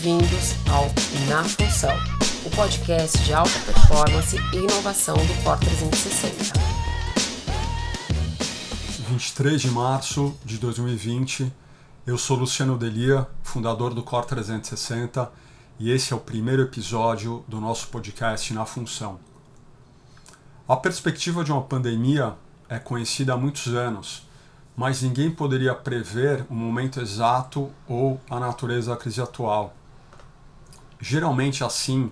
Bem-vindos ao Na Função, o podcast de alta performance e inovação do Core 360. 23 de março de 2020, eu sou Luciano Delia, fundador do Core 360, e esse é o primeiro episódio do nosso podcast Na Função. A perspectiva de uma pandemia é conhecida há muitos anos mas ninguém poderia prever o momento exato ou a natureza da crise atual. Geralmente, assim,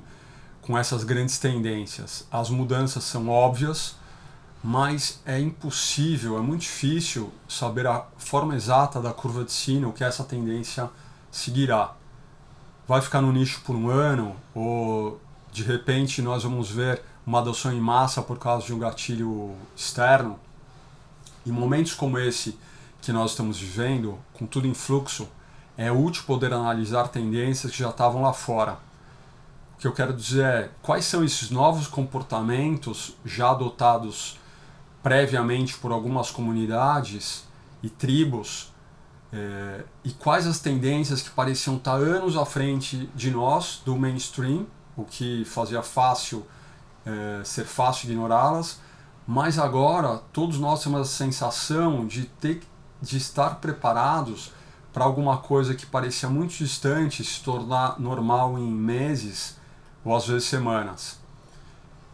com essas grandes tendências, as mudanças são óbvias, mas é impossível, é muito difícil saber a forma exata da curva de sino que essa tendência seguirá. Vai ficar no nicho por um ano ou de repente nós vamos ver uma adoção em massa por causa de um gatilho externo? Em momentos como esse que nós estamos vivendo, com tudo em fluxo, é útil poder analisar tendências que já estavam lá fora. O que eu quero dizer é quais são esses novos comportamentos já adotados previamente por algumas comunidades e tribos é, e quais as tendências que pareciam estar anos à frente de nós, do mainstream, o que fazia fácil é, ser fácil ignorá-las, mas agora todos nós temos a sensação de ter de estar preparados para alguma coisa que parecia muito distante se tornar normal em meses ou às vezes semanas.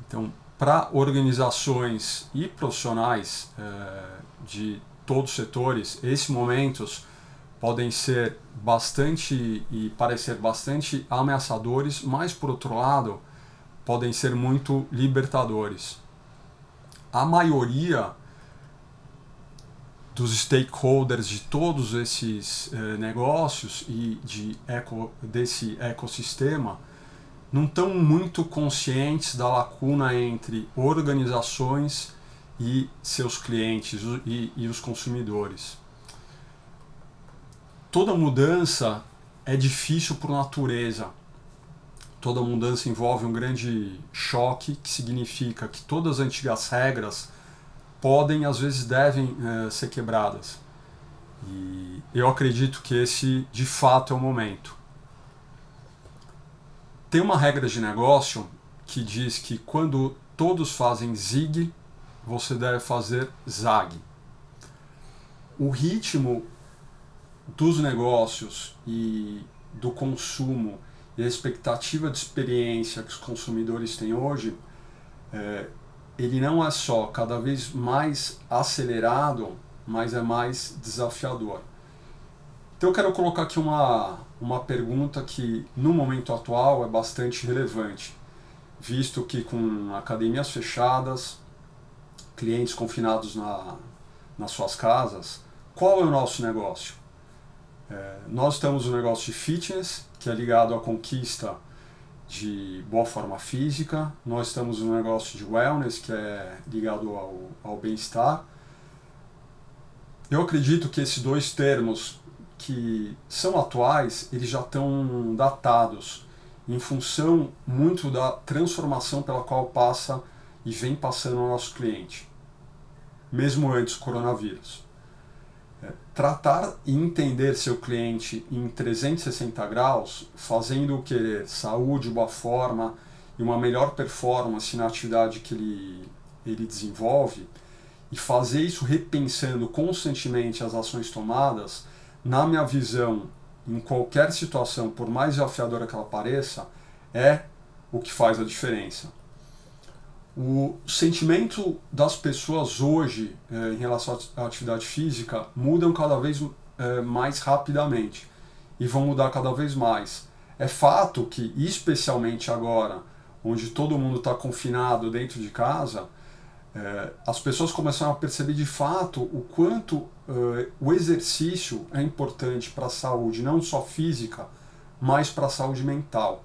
Então, para organizações e profissionais é, de todos os setores, esses momentos podem ser bastante e parecer bastante ameaçadores, mas por outro lado, podem ser muito libertadores a maioria dos stakeholders de todos esses eh, negócios e de eco, desse ecossistema não estão muito conscientes da lacuna entre organizações e seus clientes e, e os consumidores. Toda mudança é difícil por natureza toda mudança envolve um grande choque, que significa que todas as antigas regras podem, às vezes devem é, ser quebradas. E eu acredito que esse, de fato, é o momento. Tem uma regra de negócio que diz que quando todos fazem zig, você deve fazer zag. O ritmo dos negócios e do consumo e a expectativa de experiência que os consumidores têm hoje, é, ele não é só cada vez mais acelerado, mas é mais desafiador. Então eu quero colocar aqui uma, uma pergunta que no momento atual é bastante relevante, visto que com academias fechadas, clientes confinados na, nas suas casas, qual é o nosso negócio? É, nós temos um negócio de fitness, que é ligado à conquista de boa forma física, nós estamos no negócio de wellness, que é ligado ao, ao bem-estar. Eu acredito que esses dois termos que são atuais, eles já estão datados em função muito da transformação pela qual passa e vem passando o nosso cliente, mesmo antes do coronavírus tratar e entender seu cliente em 360 graus, fazendo-o querer saúde, boa forma e uma melhor performance na atividade que ele, ele desenvolve, e fazer isso repensando constantemente as ações tomadas, na minha visão, em qualquer situação, por mais desafiadora que ela pareça, é o que faz a diferença. O sentimento das pessoas hoje eh, em relação à atividade física mudam cada vez eh, mais rapidamente e vão mudar cada vez mais. É fato que, especialmente agora, onde todo mundo está confinado dentro de casa, eh, as pessoas começaram a perceber de fato o quanto o exercício é importante para a saúde, não só física, mas para a saúde mental.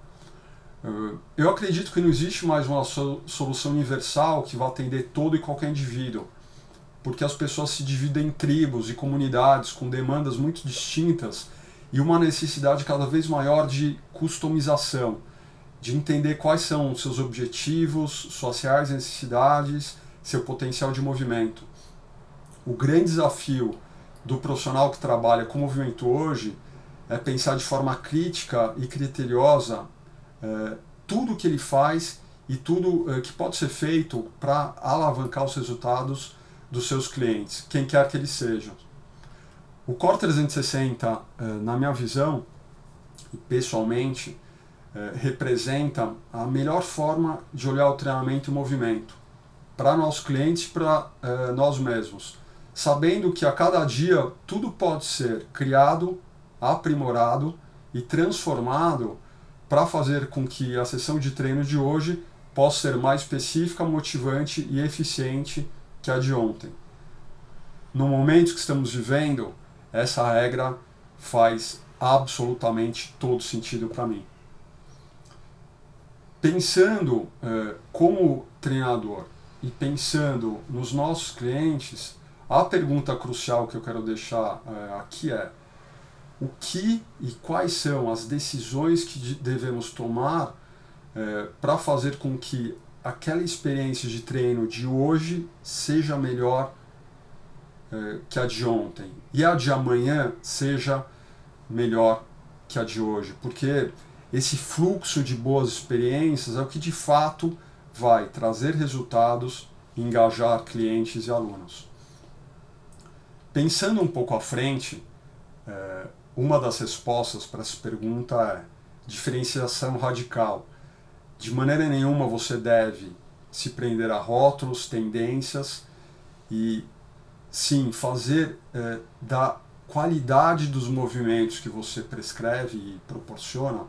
Eu acredito que não existe mais uma solução universal que vá atender todo e qualquer indivíduo, porque as pessoas se dividem em tribos e comunidades com demandas muito distintas e uma necessidade cada vez maior de customização, de entender quais são seus objetivos, suas reais necessidades, seu potencial de movimento. O grande desafio do profissional que trabalha com movimento hoje é pensar de forma crítica e criteriosa é, tudo que ele faz e tudo é, que pode ser feito para alavancar os resultados dos seus clientes, quem quer que eles sejam. O Core 360, é, na minha visão, pessoalmente, representa a melhor forma de olhar o treinamento e o movimento para nossos clientes, para nós mesmos, sabendo que a cada dia tudo pode ser criado, aprimorado e transformado para fazer com que a sessão de treino de hoje possa ser mais específica, motivante e eficiente que a de ontem. No momento que estamos vivendo, essa regra faz absolutamente todo sentido para mim. Pensando eh, como treinador e pensando nos nossos clientes, a pergunta crucial que eu quero deixar eh, aqui é o que e quais são as decisões que devemos tomar é, para fazer com que aquela experiência de treino de hoje seja melhor é, que a de ontem e a de amanhã seja melhor que a de hoje, porque esse fluxo de boas experiências é o que de fato vai trazer resultados engajar clientes e alunos. Pensando um pouco à frente, é, uma das respostas para essa pergunta é diferenciação radical. De maneira nenhuma você deve se prender a rótulos, tendências e sim fazer é, da qualidade dos movimentos que você prescreve e proporciona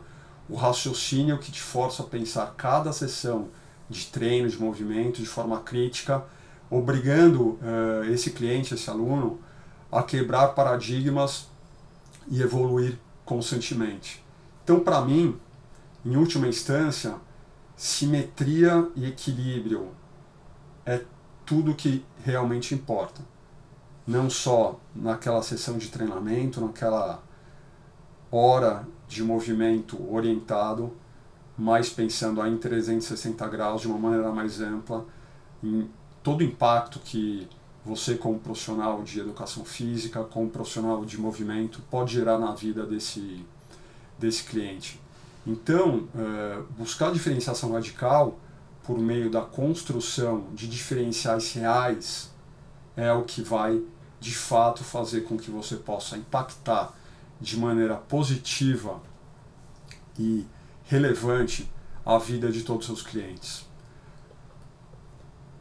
o raciocínio que te força a pensar cada sessão de treino, de movimento de forma crítica, obrigando uh, esse cliente, esse aluno, a quebrar paradigmas e evoluir constantemente. Então, para mim, em última instância, simetria e equilíbrio é tudo que realmente importa. Não só naquela sessão de treinamento, naquela hora de movimento orientado, mas pensando em 360 graus de uma maneira mais ampla, em todo o impacto que você como profissional de educação física, como profissional de movimento, pode gerar na vida desse, desse cliente. Então, uh, buscar diferenciação radical por meio da construção de diferenciais reais é o que vai de fato fazer com que você possa impactar de maneira positiva e relevante a vida de todos os seus clientes.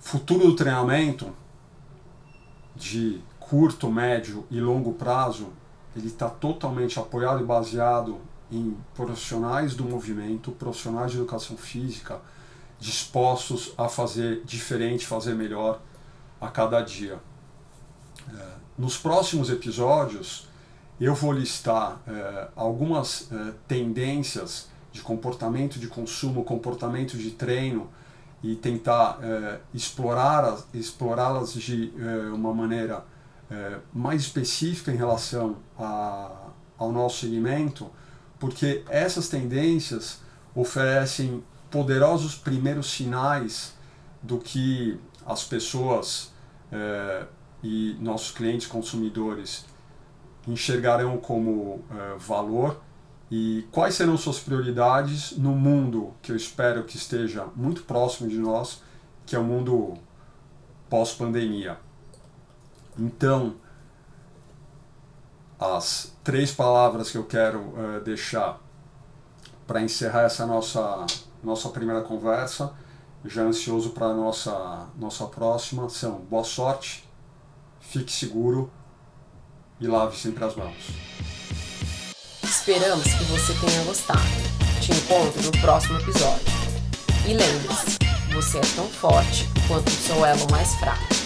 Futuro do treinamento de curto, médio e longo prazo, ele está totalmente apoiado e baseado em profissionais do movimento, profissionais de educação física, dispostos a fazer diferente, fazer melhor a cada dia. É, nos próximos episódios, eu vou listar é, algumas é, tendências de comportamento de consumo, comportamento de treino e tentar é, explorá-las explorá de é, uma maneira é, mais específica em relação a, ao nosso segmento, porque essas tendências oferecem poderosos primeiros sinais do que as pessoas e nossos clientes consumidores enxergarão como valor e quais serão suas prioridades no mundo que eu espero que esteja muito próximo de nós, que é o mundo pós-pandemia. Então, as três palavras que eu quero uh, deixar para encerrar essa nossa, nossa primeira conversa, já ansioso para a nossa, nossa próxima, são boa sorte, fique seguro e lave sempre as mãos. Esperamos que você tenha gostado. Te encontro no próximo episódio. E lembre-se, você é tão forte quanto o seu elo mais fraco.